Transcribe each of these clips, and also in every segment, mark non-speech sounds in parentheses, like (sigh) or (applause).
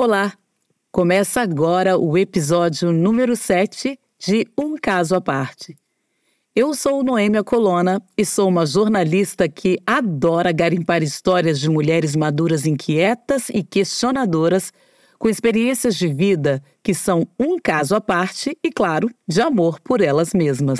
Olá! Começa agora o episódio número 7 de Um Caso à Parte. Eu sou Noêmia Colonna e sou uma jornalista que adora garimpar histórias de mulheres maduras inquietas e questionadoras, com experiências de vida que são um caso à parte e, claro, de amor por elas mesmas.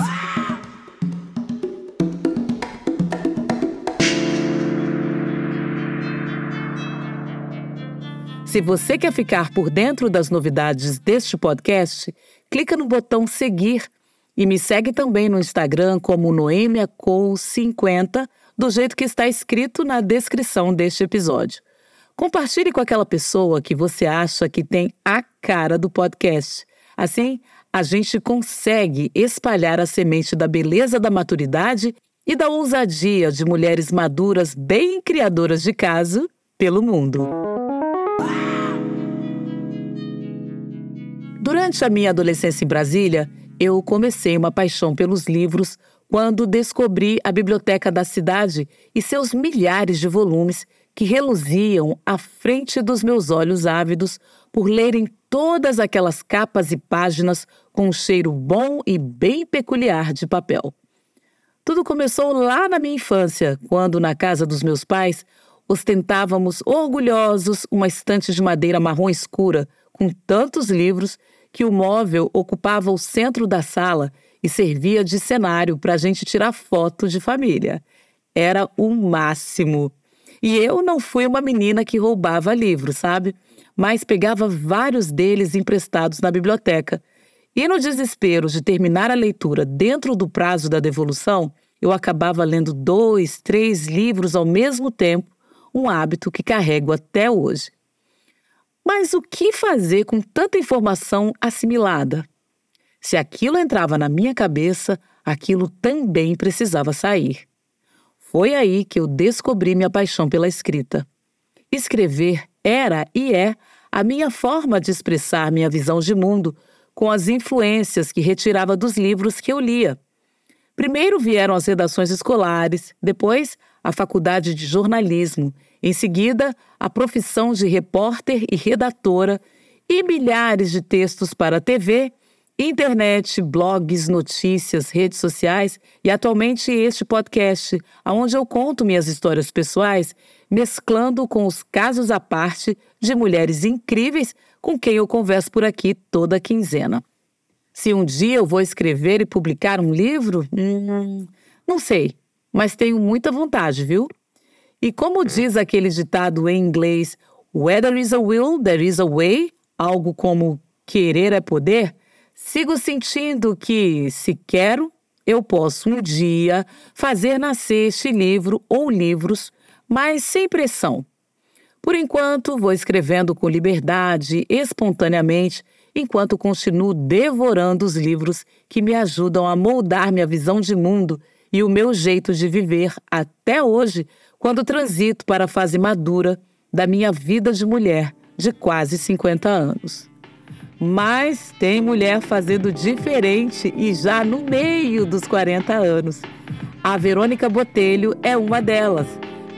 Se você quer ficar por dentro das novidades deste podcast, clica no botão seguir e me segue também no Instagram como noemiacou50, do jeito que está escrito na descrição deste episódio. Compartilhe com aquela pessoa que você acha que tem a cara do podcast. Assim, a gente consegue espalhar a semente da beleza da maturidade e da ousadia de mulheres maduras bem criadoras de caso pelo mundo. Durante a minha adolescência em Brasília, eu comecei uma paixão pelos livros quando descobri a biblioteca da cidade e seus milhares de volumes que reluziam à frente dos meus olhos ávidos por lerem todas aquelas capas e páginas com um cheiro bom e bem peculiar de papel. Tudo começou lá na minha infância, quando, na casa dos meus pais, ostentávamos orgulhosos uma estante de madeira marrom escura com tantos livros que o móvel ocupava o centro da sala e servia de cenário para a gente tirar foto de família. Era o máximo. E eu não fui uma menina que roubava livros, sabe? Mas pegava vários deles emprestados na biblioteca. E no desespero de terminar a leitura dentro do prazo da devolução, eu acabava lendo dois, três livros ao mesmo tempo, um hábito que carrego até hoje. Mas o que fazer com tanta informação assimilada? Se aquilo entrava na minha cabeça, aquilo também precisava sair. Foi aí que eu descobri minha paixão pela escrita. Escrever era e é a minha forma de expressar minha visão de mundo com as influências que retirava dos livros que eu lia. Primeiro vieram as redações escolares, depois a faculdade de jornalismo. Em seguida, a profissão de repórter e redatora e milhares de textos para TV, internet, blogs, notícias, redes sociais e atualmente este podcast, onde eu conto minhas histórias pessoais, mesclando com os casos à parte de mulheres incríveis com quem eu converso por aqui toda quinzena. Se um dia eu vou escrever e publicar um livro, hum, não sei, mas tenho muita vontade, viu? E como diz aquele ditado em inglês, where there is a will, there is a way, algo como querer é poder, sigo sentindo que, se quero, eu posso um dia fazer nascer este livro ou livros, mas sem pressão. Por enquanto, vou escrevendo com liberdade, espontaneamente, enquanto continuo devorando os livros que me ajudam a moldar minha visão de mundo e o meu jeito de viver até hoje quando transito para a fase madura da minha vida de mulher de quase 50 anos. Mas tem mulher fazendo diferente e já no meio dos 40 anos. A Verônica Botelho é uma delas.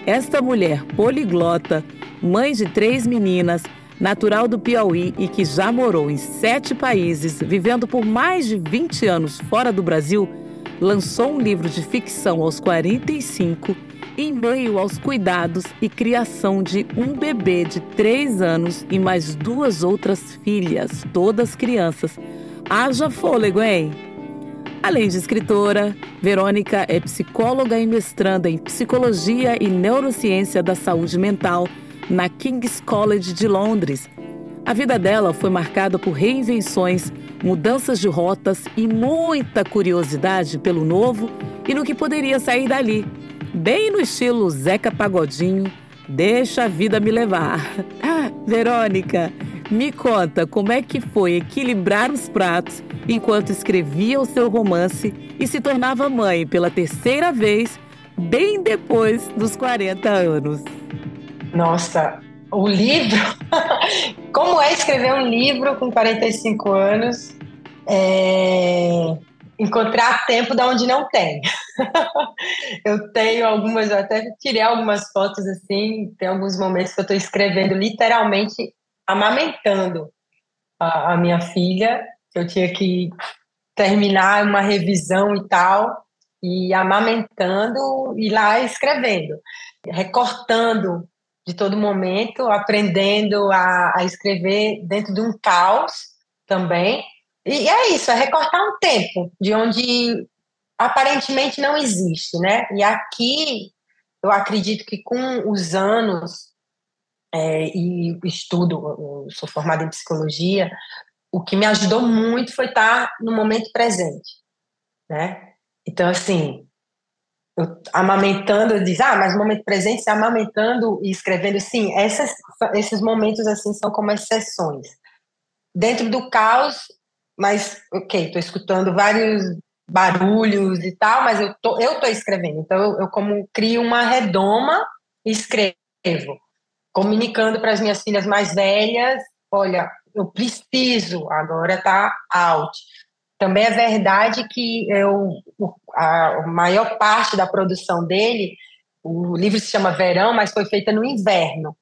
Esta mulher poliglota, mãe de três meninas, natural do Piauí e que já morou em sete países, vivendo por mais de 20 anos fora do Brasil, lançou um livro de ficção aos 45 em meio aos cuidados e criação de um bebê de três anos e mais duas outras filhas, todas crianças. Haja fôlego, hein? Além de escritora, Verônica é psicóloga e mestranda em Psicologia e Neurociência da Saúde Mental na King's College de Londres. A vida dela foi marcada por reinvenções, mudanças de rotas e muita curiosidade pelo novo e no que poderia sair dali bem no estilo Zeca Pagodinho, deixa a vida me levar. (laughs) Verônica, me conta como é que foi equilibrar os pratos enquanto escrevia o seu romance e se tornava mãe pela terceira vez, bem depois dos 40 anos. Nossa, o livro. (laughs) como é escrever um livro com 45 anos? É encontrar tempo da onde não tem. (laughs) eu tenho algumas, eu até tirei algumas fotos assim, tem alguns momentos que eu estou escrevendo literalmente amamentando a, a minha filha. Eu tinha que terminar uma revisão e tal, e amamentando e lá escrevendo, recortando de todo momento, aprendendo a, a escrever dentro de um caos também. E é isso, é recortar um tempo de onde aparentemente não existe, né? E aqui eu acredito que com os anos é, e estudo, sou formada em psicologia, o que me ajudou muito foi estar no momento presente, né? Então, assim, eu, amamentando, diz, ah, mas momento presente, se amamentando e escrevendo, sim, essas, esses momentos, assim, são como exceções. Dentro do caos, mas, ok, estou escutando vários barulhos e tal, mas eu tô, eu tô escrevendo, então eu, eu como crio uma redoma e escrevo, comunicando para as minhas filhas mais velhas, olha, eu preciso, agora tá out. Também é verdade que eu, a maior parte da produção dele, o livro se chama Verão, mas foi feita no inverno.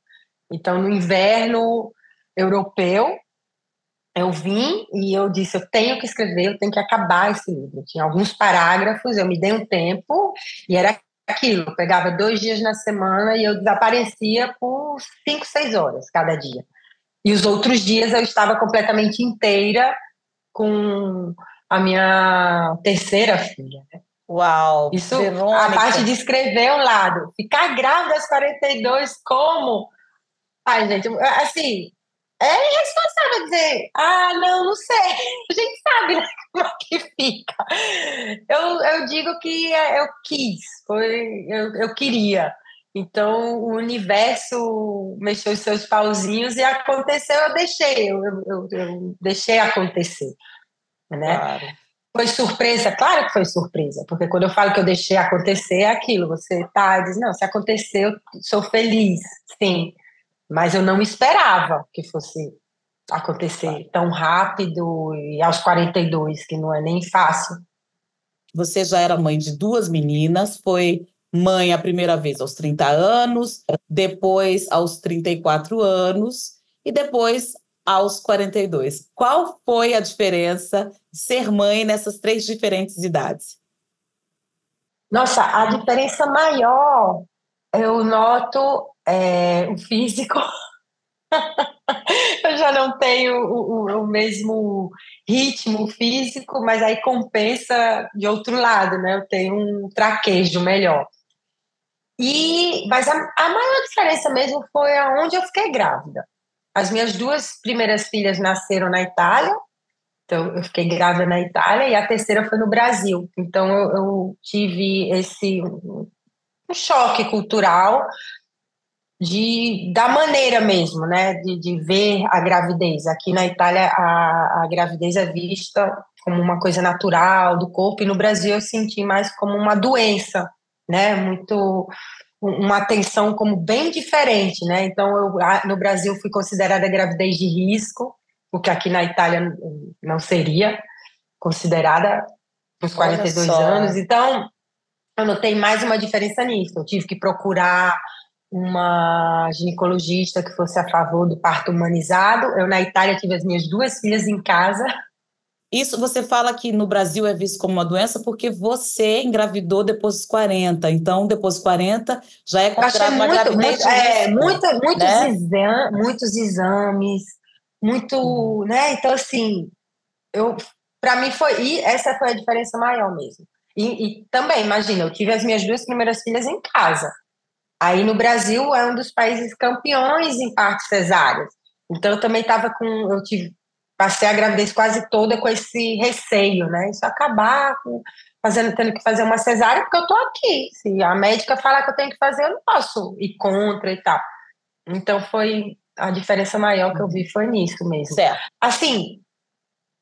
Então, no inverno europeu, eu vim e eu disse, eu tenho que escrever, eu tenho que acabar esse livro. Tinha alguns parágrafos, eu me dei um tempo e era aquilo, eu pegava dois dias na semana e eu desaparecia por cinco, seis horas cada dia. E os outros dias eu estava completamente inteira com a minha terceira filha. Né? Uau! Isso, Verônica. a parte de escrever é um lado. Ficar grávida aos 42, como? Ai, gente, assim, é irresponsável dizer, ah, não, não sei. A gente sabe né, como é que fica. Eu, eu digo que eu quis, foi, eu, eu queria. Então, o universo mexeu os seus pauzinhos e aconteceu, eu deixei, eu, eu, eu deixei acontecer. Né? Claro. Foi surpresa? Claro que foi surpresa, porque quando eu falo que eu deixei acontecer, é aquilo, você tá, diz, não, se aconteceu, sou feliz, sim, mas eu não esperava que fosse acontecer tão rápido e aos 42, que não é nem fácil. Você já era mãe de duas meninas, foi mãe a primeira vez aos 30 anos, depois aos 34 anos e depois aos 42. Qual foi a diferença ser mãe nessas três diferentes idades? Nossa, a diferença maior eu noto é, o físico. (laughs) eu já não tenho o, o, o, mesmo ritmo físico, mas aí compensa de outro lado, né? Eu tenho um traquejo melhor. E, mas a, a maior diferença mesmo foi aonde eu fiquei grávida. As minhas duas primeiras filhas nasceram na Itália, então eu fiquei grávida na Itália, e a terceira foi no Brasil. Então eu, eu tive esse um choque cultural de, da maneira mesmo, né, de, de ver a gravidez. Aqui na Itália a, a gravidez é vista como uma coisa natural do corpo, e no Brasil eu senti mais como uma doença, né? Muito uma atenção como bem diferente, né? Então, eu, no Brasil fui considerada gravidez de risco, o que aqui na Itália não seria considerada nos 42 anos. Então, eu notei mais uma diferença nisso. Eu tive que procurar uma ginecologista que fosse a favor do parto humanizado. Eu, na Itália, tive as minhas duas filhas em casa, isso você fala que no Brasil é visto como uma doença porque você engravidou depois dos 40. Então, depois dos 40 já é considerado uma muito, gravidez. Muito, é, muito, muitos, né? exam muitos exames, muito, né? Então, assim, eu para mim foi e essa foi a diferença maior mesmo. E, e, também, imagina, eu tive as minhas duas primeiras filhas em casa. Aí no Brasil é um dos países campeões em partos cesáreas. Então eu também estava com, eu tive passei a gravidez quase toda com esse receio, né? Isso acabar com, fazendo, tendo que fazer uma cesárea, porque eu tô aqui. Se a médica falar que eu tenho que fazer, eu não posso ir contra e tal. Então foi a diferença maior que eu vi foi nisso mesmo. Certo. Assim,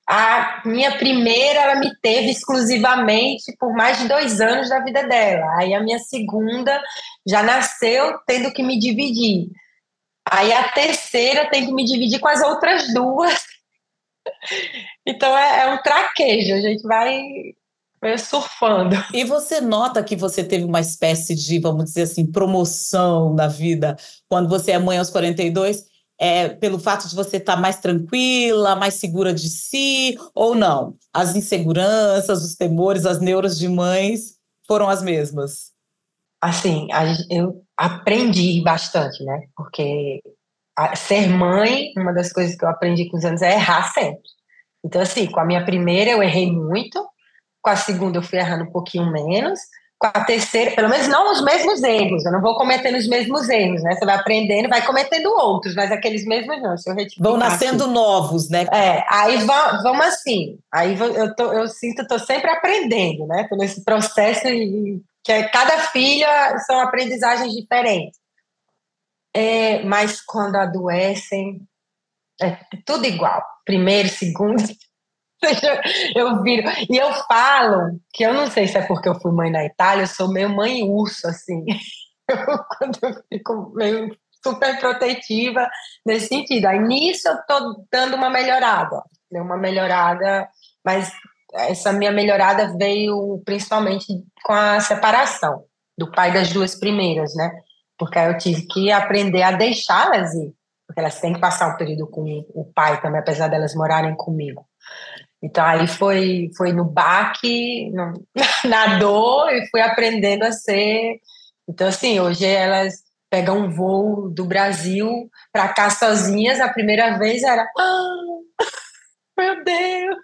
a minha primeira, ela me teve exclusivamente por mais de dois anos da vida dela. Aí a minha segunda já nasceu tendo que me dividir. Aí a terceira tem que me dividir com as outras duas então é, é, um traquejo, a gente vai, surfando. E você nota que você teve uma espécie de, vamos dizer assim, promoção na vida quando você é mãe aos 42? é, pelo fato de você estar tá mais tranquila, mais segura de si, ou não? As inseguranças, os temores, as neuras de mães foram as mesmas? Assim, eu aprendi bastante, né? Porque ser mãe, uma das coisas que eu aprendi com os anos é errar sempre. Então, assim, com a minha primeira eu errei muito, com a segunda eu fui errando um pouquinho menos, com a terceira, pelo menos não os mesmos erros, eu não vou cometendo os mesmos erros, né? Você vai aprendendo, vai cometendo outros, mas aqueles mesmos não. Se eu Vão nascendo novos, né? É, aí vamos assim, aí eu, tô, eu sinto, estou sempre aprendendo, né? Tô nesse processo que é, cada filha são aprendizagens diferentes. É, mas quando adoecem, é tudo igual. Primeiro, segundo, (laughs) eu viro. E eu falo que eu não sei se é porque eu fui mãe na Itália, eu sou meio mãe urso, assim. (laughs) Eu, quando eu fico meio super protetiva nesse sentido. Aí nisso eu tô dando uma melhorada. Deu uma melhorada, mas essa minha melhorada veio principalmente com a separação do pai das duas primeiras, né? Porque eu tive que aprender a deixá-las ir, porque elas têm que passar um período com o pai também, apesar delas morarem comigo. Então aí foi foi no baque, no, (laughs) na dor e fui aprendendo a ser. Então assim, hoje elas pegam um voo do Brasil para cá sozinhas, a primeira vez era ah, (laughs) meu Deus.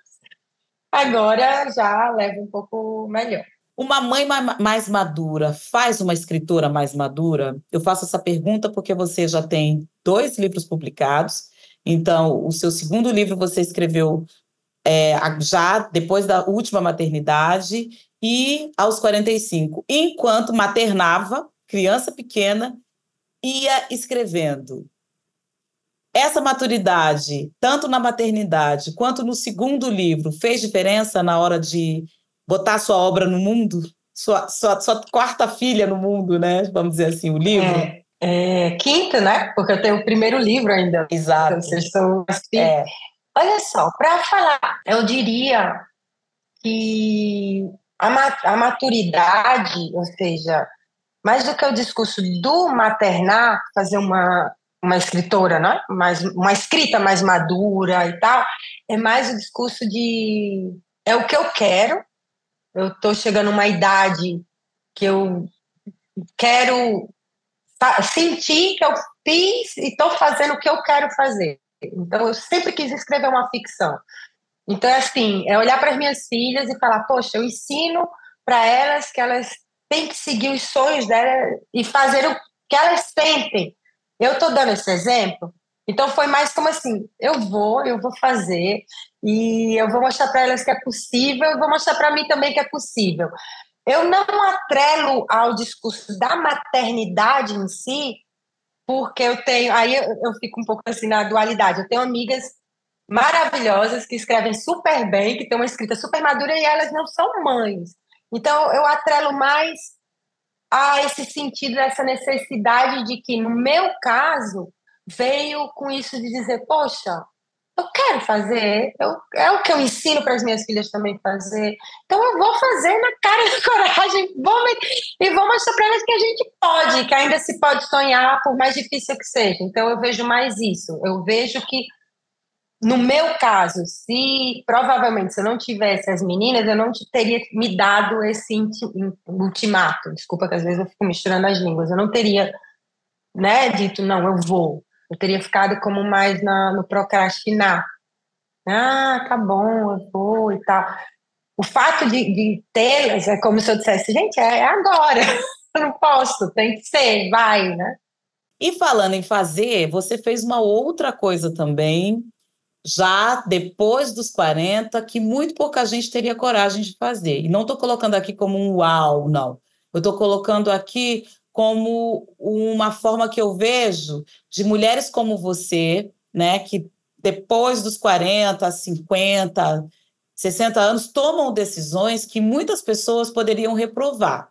Agora já leva um pouco melhor. Uma mãe mais madura faz uma escritora mais madura? Eu faço essa pergunta porque você já tem dois livros publicados. Então, o seu segundo livro você escreveu é, já depois da última maternidade e aos 45. Enquanto maternava, criança pequena, ia escrevendo. Essa maturidade, tanto na maternidade quanto no segundo livro, fez diferença na hora de botar sua obra no mundo? Sua, sua, sua quarta filha no mundo, né? Vamos dizer assim, o livro? É, é, quinta, né? Porque eu tenho o primeiro livro ainda. Exato. Então, vocês são é. Olha só, para falar, eu diria que a, a maturidade, ou seja, mais do que o discurso do maternar, fazer uma, uma escritora, né? mais, uma escrita mais madura e tal, é mais o discurso de é o que eu quero, eu estou chegando a uma idade que eu quero sentir que eu fiz e estou fazendo o que eu quero fazer. Então, eu sempre quis escrever uma ficção. Então, é assim, é olhar para as minhas filhas e falar, poxa, eu ensino para elas que elas têm que seguir os sonhos delas e fazer o que elas sentem. Eu estou dando esse exemplo, então foi mais como assim, eu vou, eu vou fazer e eu vou mostrar para elas que é possível, vou mostrar para mim também que é possível. Eu não atrelo ao discurso da maternidade em si, porque eu tenho. Aí eu, eu fico um pouco assim na dualidade. Eu tenho amigas maravilhosas que escrevem super bem, que têm uma escrita super madura e elas não são mães. Então eu atrelo mais a esse sentido, essa necessidade de que, no meu caso, veio com isso de dizer: poxa, eu quero fazer, eu, é o que eu ensino para as minhas filhas também fazer. Então eu vou fazer na cara da (laughs) coragem vou, e vou mostrar para elas que a gente pode, que ainda se pode sonhar, por mais difícil que seja. Então eu vejo mais isso. Eu vejo que, no meu caso, se provavelmente se eu não tivesse as meninas, eu não teria me dado esse ultimato. Desculpa que às vezes eu fico misturando as línguas. Eu não teria né, dito, não, eu vou eu teria ficado como mais na, no procrastinar. Ah, tá bom, eu vou e tal. O fato de, de tê-las é como se eu dissesse, gente, é agora. Eu (laughs) não posso, tem que ser, vai, né? E falando em fazer, você fez uma outra coisa também, já depois dos 40, que muito pouca gente teria coragem de fazer. E não estou colocando aqui como um uau, não. Eu estou colocando aqui como uma forma que eu vejo de mulheres como você, né, que depois dos 40, 50, 60 anos tomam decisões que muitas pessoas poderiam reprovar,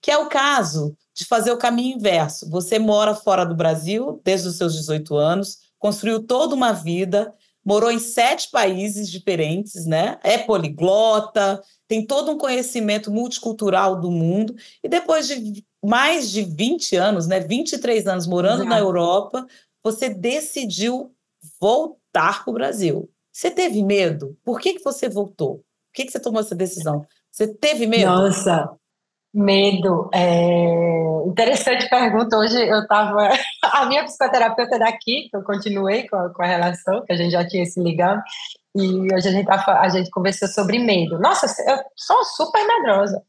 que é o caso de fazer o caminho inverso. Você mora fora do Brasil desde os seus 18 anos, construiu toda uma vida, morou em sete países diferentes, né? É poliglota, tem todo um conhecimento multicultural do mundo, e depois de mais de 20 anos, né, 23 anos morando Exato. na Europa, você decidiu voltar para o Brasil. Você teve medo? Por que, que você voltou? Por que, que você tomou essa decisão? Você teve medo? Nossa, medo. É... Interessante pergunta. Hoje eu estava. (laughs) A minha psicoterapeuta é daqui, que eu continuei com a, com a relação, que a gente já tinha se ligando, e hoje a gente, tá, a gente conversou sobre medo. Nossa, eu sou super medrosa.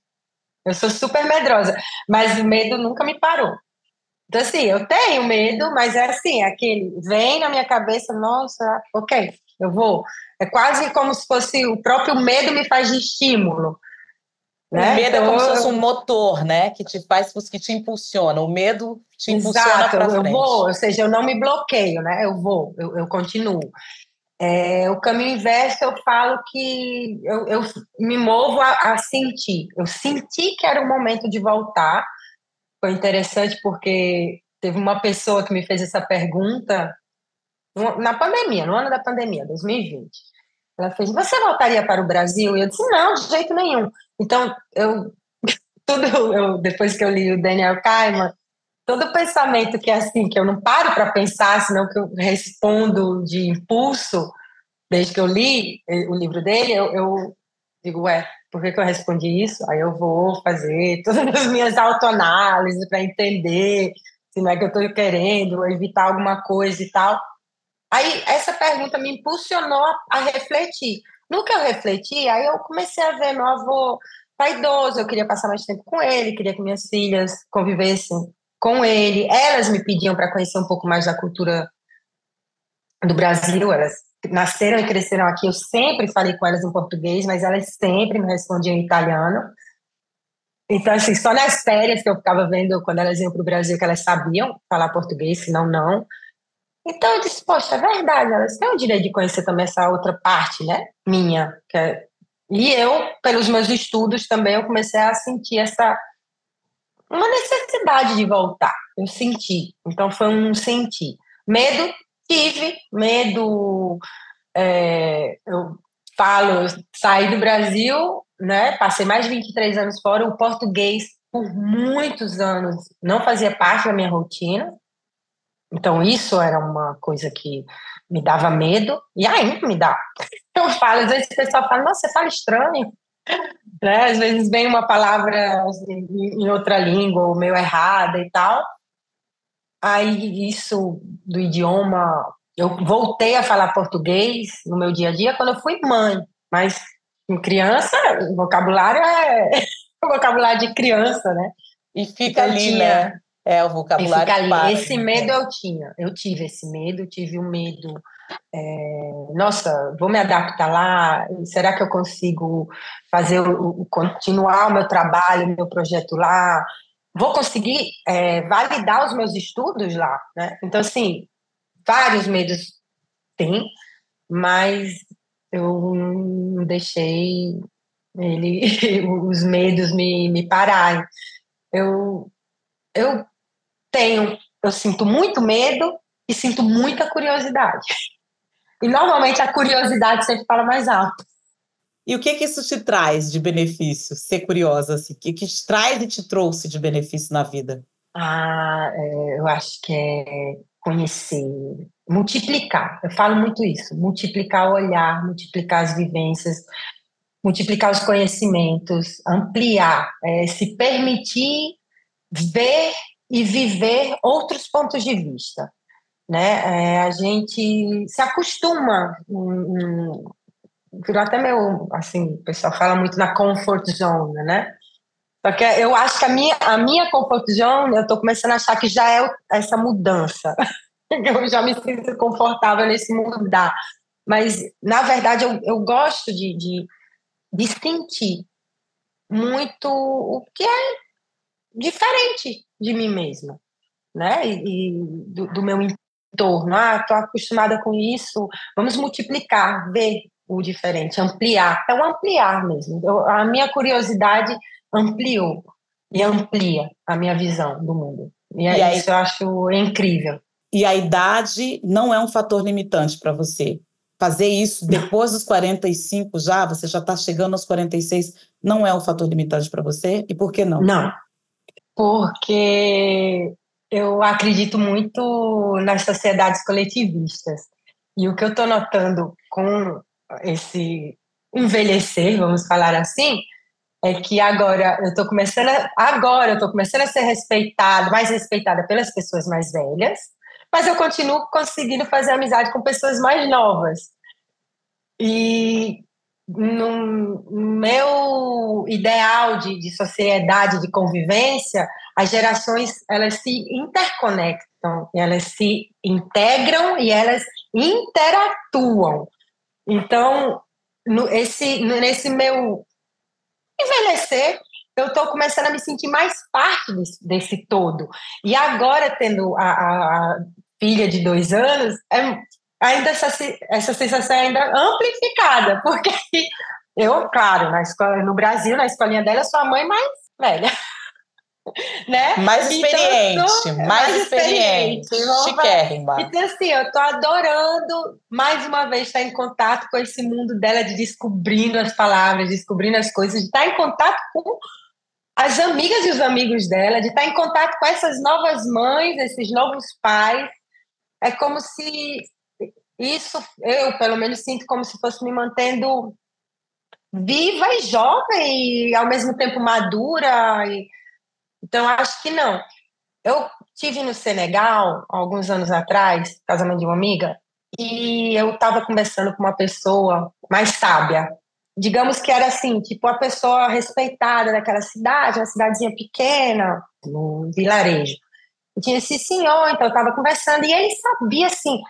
Eu sou super medrosa, mas o medo nunca me parou. Então, assim, eu tenho medo, mas é assim, aquele vem na minha cabeça, nossa, ok, eu vou. É quase como se fosse o próprio medo me faz de estímulo. Né? O medo então, é como se fosse um motor, né? Que te faz, que te impulsiona. O medo te impulsiona para frente. Eu vou, ou seja, eu não me bloqueio, né? Eu vou, eu, eu continuo. É, o caminho inverso eu falo que eu, eu me movo a, a, sentir. Eu senti que era o momento de voltar. Foi interessante porque teve uma pessoa que me fez essa pergunta na pandemia, no ano da pandemia, 2020. Ela fez: Você voltaria para o Brasil? E eu disse: Não, de jeito nenhum. Então, eu, (laughs) tudo, eu, depois que eu li o Daniel Kahneman, todo pensamento que é assim, que eu não paro para pensar, senão que eu respondo de impulso, desde que eu li o livro dele, eu, eu digo, ué, por que, que eu respondi isso? Aí eu vou fazer (laughs) todas as minhas autoanálises para entender se não é que eu estou querendo evitar alguma coisa e tal. Aí essa pergunta me impulsionou a, refletir. No que eu refleti, aí eu comecei a ver meu avô tá idoso, eu queria passar mais tempo com ele, queria que minhas filhas convivessem com ele. Elas me pediam para conhecer um pouco mais da cultura do Brasil. Elas nasceram e cresceram aqui. Eu sempre falei com elas em português, mas elas sempre me respondiam em italiano. Então, assim, só nas férias que eu ficava vendo quando elas iam para o Brasil que elas sabiam falar português, senão não. Então eu disse, poxa, é verdade, elas têm o direito de conhecer também essa outra parte, né, minha. É... E eu, pelos meus estudos também, eu comecei a sentir essa uma necessidade de voltar. Eu senti. Então foi um sentir. Medo, tive. Medo, é, eu falo, saí do Brasil, né? Passei mais de 23 anos fora. O português, por muitos anos, não fazia parte da minha rotina. Então isso era uma coisa que me dava medo. E ainda me dá. (laughs) Eu falo, às vezes o pessoal fala, nossa, você fala estranho. (laughs) Né? Às vezes vem uma palavra assim, em outra língua, ou meio errada e tal. Aí isso do idioma, eu voltei a falar português no meu dia a dia quando eu fui mãe, mas em criança, o vocabulário é (laughs) o vocabulário de criança, né? E fica então, ali, tinha, né? É o vocabulário. Fica ali. Esse medo eu tinha, eu tive esse medo, tive um medo é, nossa, vou me adaptar lá? Será que eu consigo fazer o, continuar o meu trabalho, o meu projeto lá? Vou conseguir é, validar os meus estudos lá, né? Então, assim, vários medos tem, mas eu não deixei ele, (laughs) os medos me, me pararem. Eu, eu tenho, eu sinto muito medo e sinto muita curiosidade. E normalmente a curiosidade sempre fala mais alto. E o que que isso te traz de benefício, ser curiosa? Assim? O que, que te traz e te trouxe de benefício na vida? Ah, é, eu acho que é conhecer, multiplicar. Eu falo muito isso, multiplicar o olhar, multiplicar as vivências, multiplicar os conhecimentos, ampliar, é, se permitir ver e viver outros pontos de vista né? É, a gente se acostuma, um, um, até meu, assim, o pessoal fala muito na comfort zone, né? Só que eu acho que a minha, a minha comfort zone, eu estou começando a achar que já é essa mudança. (laughs) eu já me sinto confortável nesse mudar. Mas, na verdade, eu, eu gosto de, de, de sentir muito o que é diferente de mim mesma, né? E, e do, do, meu torno. Ah, estou acostumada com isso, vamos multiplicar, ver o diferente, ampliar. Um ampliar mesmo. Eu, a minha curiosidade ampliou e amplia a minha visão do mundo. E, é e aí, isso eu acho incrível. E a idade não é um fator limitante para você. Fazer isso depois dos 45 já, você já está chegando aos 46, não é um fator limitante para você? E por que não? Não. Porque eu acredito muito nas sociedades coletivistas. E o que eu estou notando com esse envelhecer, vamos falar assim, é que agora eu estou começando a, agora eu estou começando a ser respeitada, mais respeitada pelas pessoas mais velhas, mas eu continuo conseguindo fazer amizade com pessoas mais novas. E no meu ideal de, de sociedade, de convivência, as gerações elas se interconectam, elas se integram e elas interatuam. Então, no, esse, nesse meu envelhecer, eu estou começando a me sentir mais parte desse, desse todo. E agora, tendo a, a, a filha de dois anos, é, ainda essa, essa sensação é ainda amplificada, porque (laughs) eu, claro, na escola, no Brasil, na escolinha dela, sou a mãe mais velha. (laughs) né? Mais então, experiente, então, mais, mais, experiente, chiquérrima. Então, assim, eu tô adorando, mais uma vez, estar em contato com esse mundo dela, de descobrindo as palavras, descobrindo as coisas, de estar em contato com as amigas e os amigos dela, de estar em contato com essas novas mães, esses novos pais. É como se isso, eu pelo menos sinto como se fosse me mantendo viva e jovem e ao mesmo tempo madura. E, então, acho que não. Eu tive no Senegal, alguns anos atrás, casamento de uma amiga, e eu estava conversando com uma pessoa mais sábia. Digamos que era assim, tipo a pessoa respeitada daquela cidade, uma cidadezinha pequena, no vilarejo. E tinha esse senhor, então eu estava conversando, e ele sabia, assim, o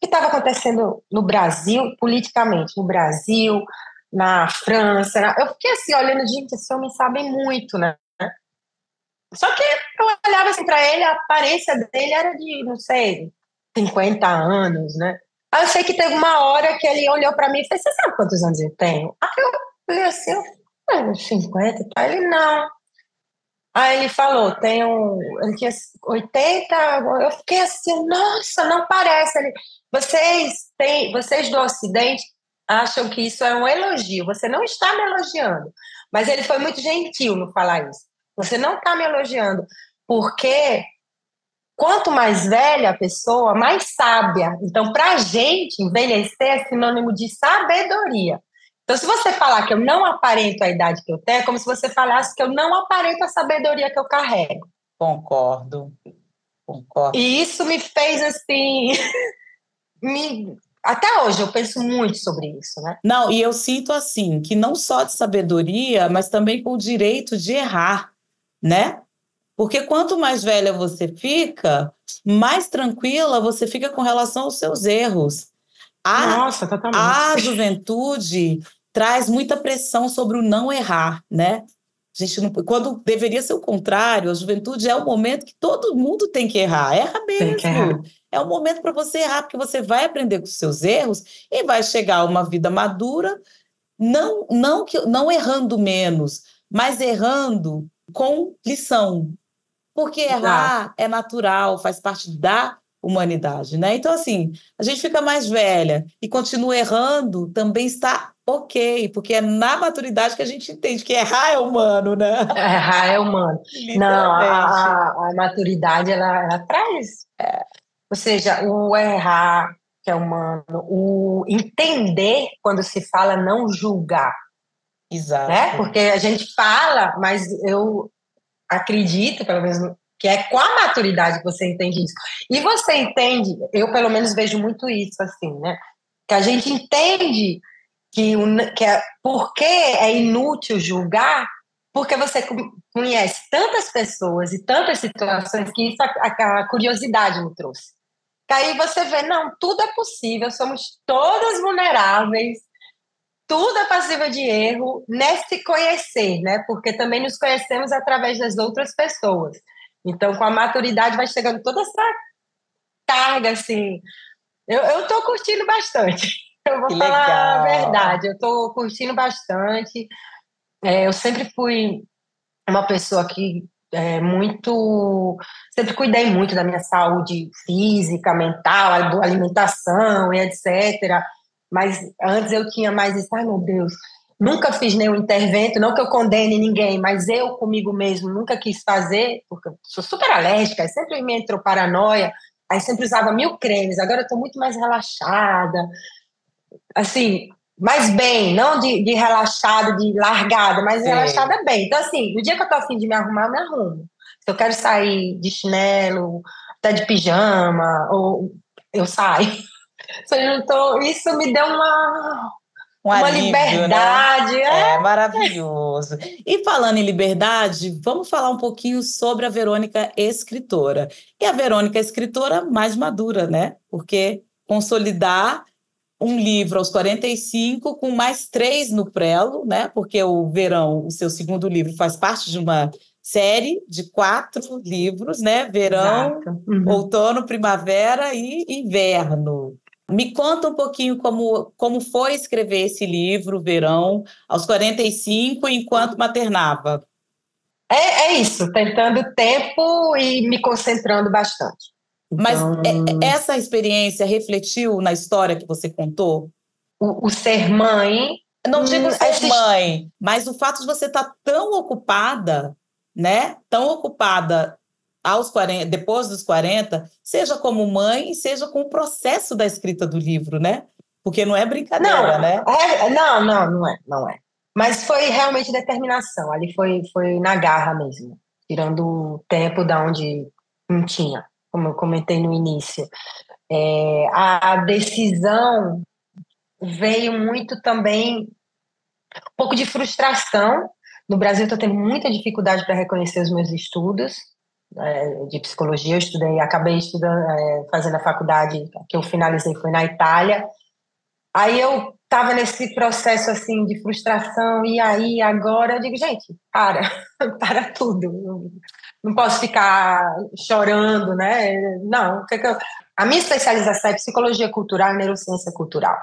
que estava acontecendo no Brasil, politicamente, no Brasil, na França. Na... Eu fiquei assim, olhando, gente, esse homem sabe muito, né? Só que eu olhava assim para ele, a aparência dele era de, não sei, 50 anos, né? Aí eu sei que teve uma hora que ele olhou para mim e falou: Você sabe quantos anos eu tenho? Aí eu falei assim: uns 50 e tal. Ele não. Aí ele falou: Tenho. Ele tinha 80. Eu fiquei assim: Nossa, não parece. Ele, vocês, têm, vocês do Ocidente acham que isso é um elogio. Você não está me elogiando. Mas ele foi muito gentil no falar isso. Você não está me elogiando, porque quanto mais velha a pessoa, mais sábia. Então, para a gente, envelhecer é sinônimo de sabedoria. Então, se você falar que eu não aparento a idade que eu tenho, é como se você falasse que eu não aparento a sabedoria que eu carrego. Concordo. Concordo. E isso me fez assim. (laughs) me... Até hoje eu penso muito sobre isso, né? Não, e eu sinto assim, que não só de sabedoria, mas também com o direito de errar né? Porque quanto mais velha você fica, mais tranquila você fica com relação aos seus erros. A, Nossa, totalmente. A juventude traz muita pressão sobre o não errar, né? A gente não, quando deveria ser o contrário, a juventude é o momento que todo mundo tem que errar. Erra mesmo. Errar. É o momento para você errar, porque você vai aprender com os seus erros e vai chegar a uma vida madura, não, não, que, não errando menos, mas errando com lição. Porque errar é natural, faz parte da humanidade, né? Então, assim, a gente fica mais velha e continua errando, também está ok, porque é na maturidade que a gente entende que errar é humano, né? Errar é humano. (laughs) Não, a, a, maturidade, ela, ela traz... É, ou seja, o errar, que é humano, o entender quando se fala não julgar, Exato. Né? Porque a gente fala, mas eu acredito, pelo menos, que é com a maturidade que você entende isso. E você entende, eu pelo menos vejo muito isso assim, né? Que a gente entende que, que é, porque é inútil julgar, porque você conhece tantas pessoas e tantas situações que isso a, a curiosidade me trouxe. Que aí você vê, não, tudo é possível, somos todas vulneráveis, tudo é passível de erro nesse conhecer, né? Porque também nos conhecemos através das outras pessoas. Então, com a maturidade vai chegando toda essa carga, assim. Eu, eu tô curtindo bastante. (laughs) Eu vou que falar legal. a verdade. Eu tô curtindo bastante. É, eu sempre fui uma pessoa que é, muito. Sempre cuidei muito da minha saúde física, mental, alimentação e etc. Mas antes eu tinha mais isso, ai meu Deus, nunca fiz nenhum intervento, não que eu condene ninguém, mas eu comigo mesmo nunca quis fazer, porque eu sou super alérgica, sempre me entrou paranoia, aí sempre usava mil cremes, agora eu estou muito mais relaxada, assim, mais bem, não de, de relaxada, de largada, mas Sim. relaxada bem. Então, assim, no dia que eu tô afim de me arrumar, eu me arrumo. Se eu quero sair de chinelo, até de pijama, ou eu saio. Tô, isso me deu uma, um uma alívio, né? liberdade. Né? É. é maravilhoso. E falando em liberdade, vamos falar um pouquinho sobre a Verônica escritora. E a Verônica escritora mais madura, né? Porque consolidar um livro aos 45, com mais três no prelo, né? Porque o Verão, o seu segundo livro, faz parte de uma série de quatro livros, né? Verão, uhum. outono, primavera e inverno. Me conta um pouquinho como, como foi escrever esse livro, Verão, aos 45, enquanto maternava. É, é isso, tentando tempo e me concentrando bastante. Mas então... essa experiência refletiu na história que você contou? O, o ser mãe. Não digo hum, ser mãe, mas o fato de você estar tá tão ocupada, né? Tão ocupada aos 40, depois dos 40, seja como mãe, seja com o processo da escrita do livro, né? Porque não é brincadeira, não, né? É, não, não, não é, não é. Mas foi realmente determinação. Ali foi, foi na garra mesmo, tirando o tempo da onde não tinha como eu comentei no início. É, a decisão veio muito também um pouco de frustração. No Brasil, estou tendo muita dificuldade para reconhecer os meus estudos de psicologia. Eu estudei, acabei estudando, é, fazendo a faculdade que eu finalizei foi na Itália. Aí eu estava nesse processo assim de frustração e aí agora eu digo gente, para, (laughs) para tudo não posso ficar chorando, né? Não, eu... a minha especialização é psicologia cultural e neurociência cultural.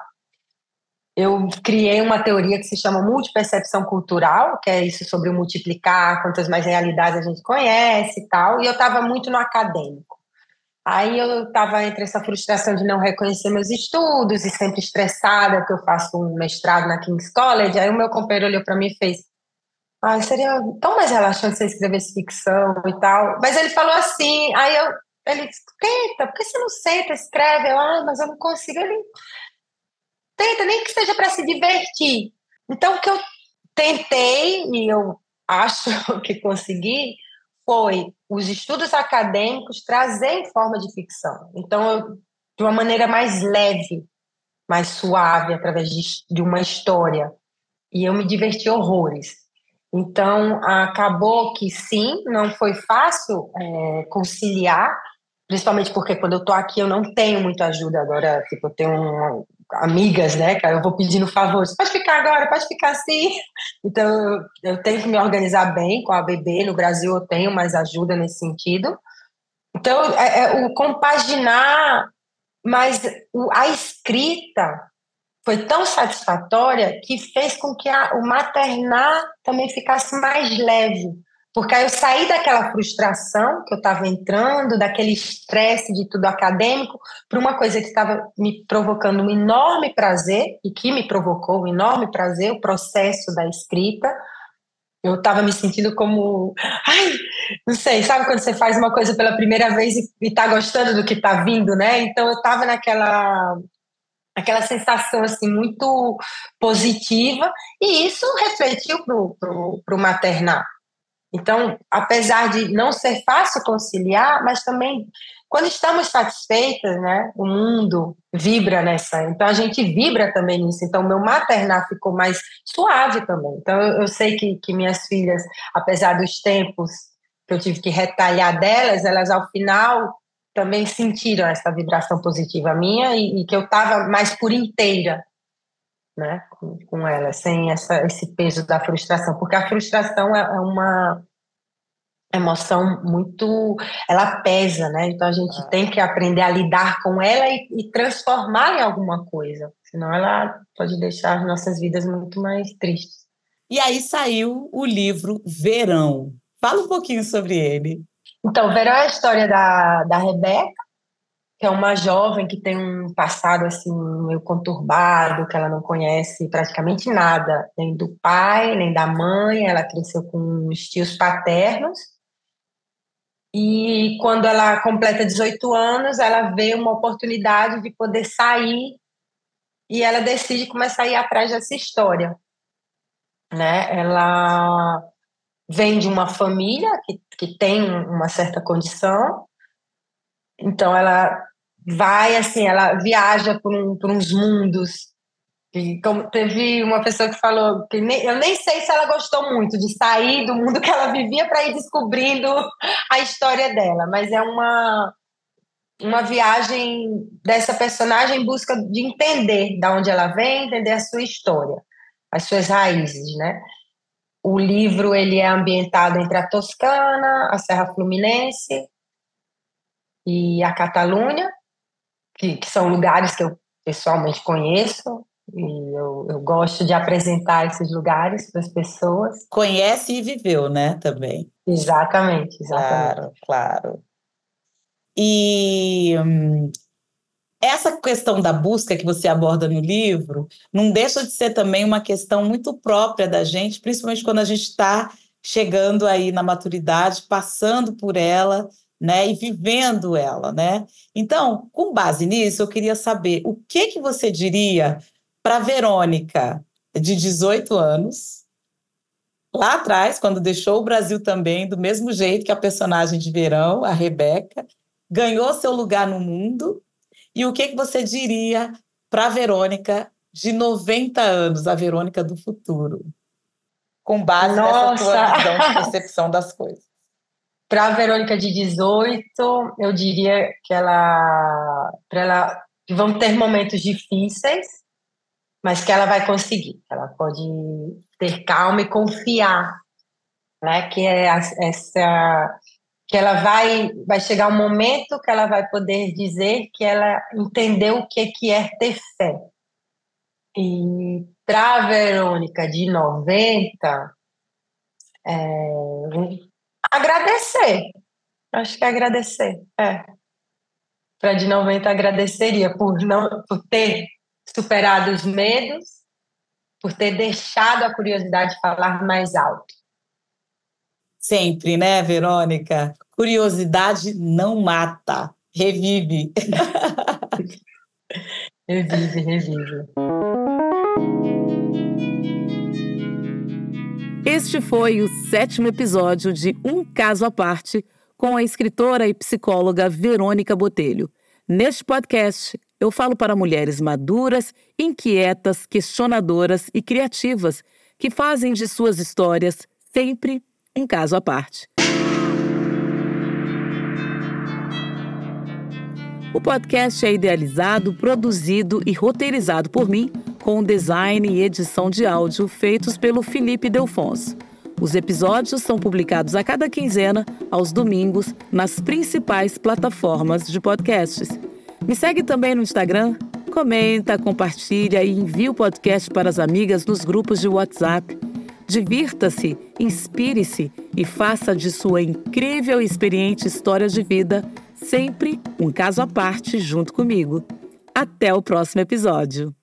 Eu criei uma teoria que se chama multipercepção cultural, que é isso sobre o multiplicar, quantas mais realidades a gente conhece e tal, e eu estava muito no acadêmico. Aí eu estava entre essa frustração de não reconhecer meus estudos e sempre estressada, porque eu faço um mestrado na King's College. Aí o meu companheiro olhou para mim e fez: ah, seria tão mais relaxante você escrevesse ficção e tal. Mas ele falou assim, aí eu, ele disse, tenta, por que você não senta, escreve? Eu, ah, mas eu não consigo. Ele, tenta, nem que seja para se divertir. Então, o que eu tentei, e eu acho (laughs) que consegui, foi os estudos acadêmicos trazer em forma de ficção. Então, eu, de uma maneira mais leve, mais suave, através de, de uma história. E eu me diverti horrores. Então, acabou que sim, não foi fácil é, conciliar, principalmente porque quando eu estou aqui eu não tenho muita ajuda agora, tipo, eu tenho um, amigas, né, que eu vou pedindo favor, pode ficar agora, pode ficar assim. (laughs) Então, eu, eu tenho que me organizar bem com a bebê, no Brasil eu tenho mais ajuda nesse sentido. Então, é, é o compaginar, mas a escrita foi tão satisfatória que fez com que a, o maternar também ficasse mais leve. Porque aí eu saí daquela frustração que eu estava entrando, daquele estresse de tudo acadêmico, para uma coisa que estava me provocando um enorme prazer, e que me provocou um enorme prazer, o processo da escrita. Eu estava me sentindo como. Ai, não sei, sabe quando você faz uma coisa pela primeira vez e está gostando do que está vindo, né? Então eu estava naquela aquela sensação assim muito positiva e isso refletiu para o maternal. Então, apesar de não ser fácil conciliar, mas também quando estamos satisfeitas, né, o mundo vibra nessa. Então a gente vibra também nisso. Então meu maternal ficou mais suave também. Então eu, eu sei que, que minhas filhas, apesar dos tempos que eu tive que retalhar delas, elas ao final também sentiram essa vibração positiva minha e, e que eu estava mais por inteira né, com, com, ela, sem essa, esse peso da frustração, porque a frustração é, é uma emoção muito, ela pesa, né? Então a gente ah. tem que aprender a lidar com ela e, e transformar em alguma coisa, senão ela pode deixar as nossas vidas muito mais tristes. E aí saiu o livro Verão. Fala um pouquinho sobre ele. Então, Verão é a história da, da Rebeca, que é uma jovem que tem um passado assim meio conturbado, que ela não conhece praticamente nada, nem do pai, nem da mãe, ela cresceu com os tios paternos. E quando ela completa 18 anos, ela vê uma oportunidade de poder sair e ela decide começar a ir atrás dessa história. Né? Ela vem de uma família que, que tem uma certa condição, então ela vai assim, ela viaja por, um, por uns mundos. E como teve uma pessoa que falou que nem, eu nem sei se ela gostou muito de sair do mundo que ela vivia para ir descobrindo a história dela, mas é uma uma viagem dessa personagem em busca de entender da onde ela vem, entender a sua história, as suas raízes, né? O livro ele é ambientado entre a Toscana, a Serra Fluminense e a Catalunha, que, que são lugares que eu pessoalmente conheço e eu, eu gosto de apresentar esses lugares para as pessoas. Conhece e viveu, né, também. Exatamente, exatamente. Claro, claro. E hum, essa questão da busca que você aborda no livro não deixa de ser também uma questão muito própria da gente, principalmente quando a gente está chegando aí na maturidade, passando por ela né, e vivendo ela, né? Então, com base nisso, eu queria saber o que que você diria para Verônica, de 18 anos, lá atrás, quando deixou o Brasil também, do mesmo jeito que a personagem de Verão, a Rebeca, ganhou seu lugar no mundo, e o que que você diria para Verônica de 90 anos, a Verônica do futuro? Com base Nossa. nessa sua visão de percepção das coisas. Para a Verônica de 18, eu diria que ela, para ela, que vão ter momentos difíceis, mas que ela vai conseguir. Ela pode ter calma e confiar, né? Que é essa que ela vai vai chegar um momento que ela vai poder dizer que ela entendeu o que que é ter fé. E para a Verônica de 90, é, Agradecer. Acho que agradecer. É. Para de 90 agradeceria por não por ter superado os medos, por ter deixado a curiosidade falar mais alto. Sempre, né, Verônica? Curiosidade não mata, revive. (laughs) revive, revive. Este foi o sétimo episódio de Um Caso à Parte com a escritora e psicóloga Verônica Botelho. Neste podcast, eu falo para mulheres maduras, inquietas, questionadoras e criativas que fazem de suas histórias sempre um caso à parte. O podcast é idealizado, produzido e roteirizado por mim, com design e edição de áudio feitos pelo Felipe Delfonso. Os episódios são publicados a cada quinzena, aos domingos, nas principais plataformas de podcasts. Me segue também no Instagram, comenta, compartilha e envia o podcast para as amigas nos grupos de WhatsApp. Divirta-se, inspire-se e faça de sua incrível e experiente história de vida sempre um caso à parte junto comigo. Até o próximo episódio.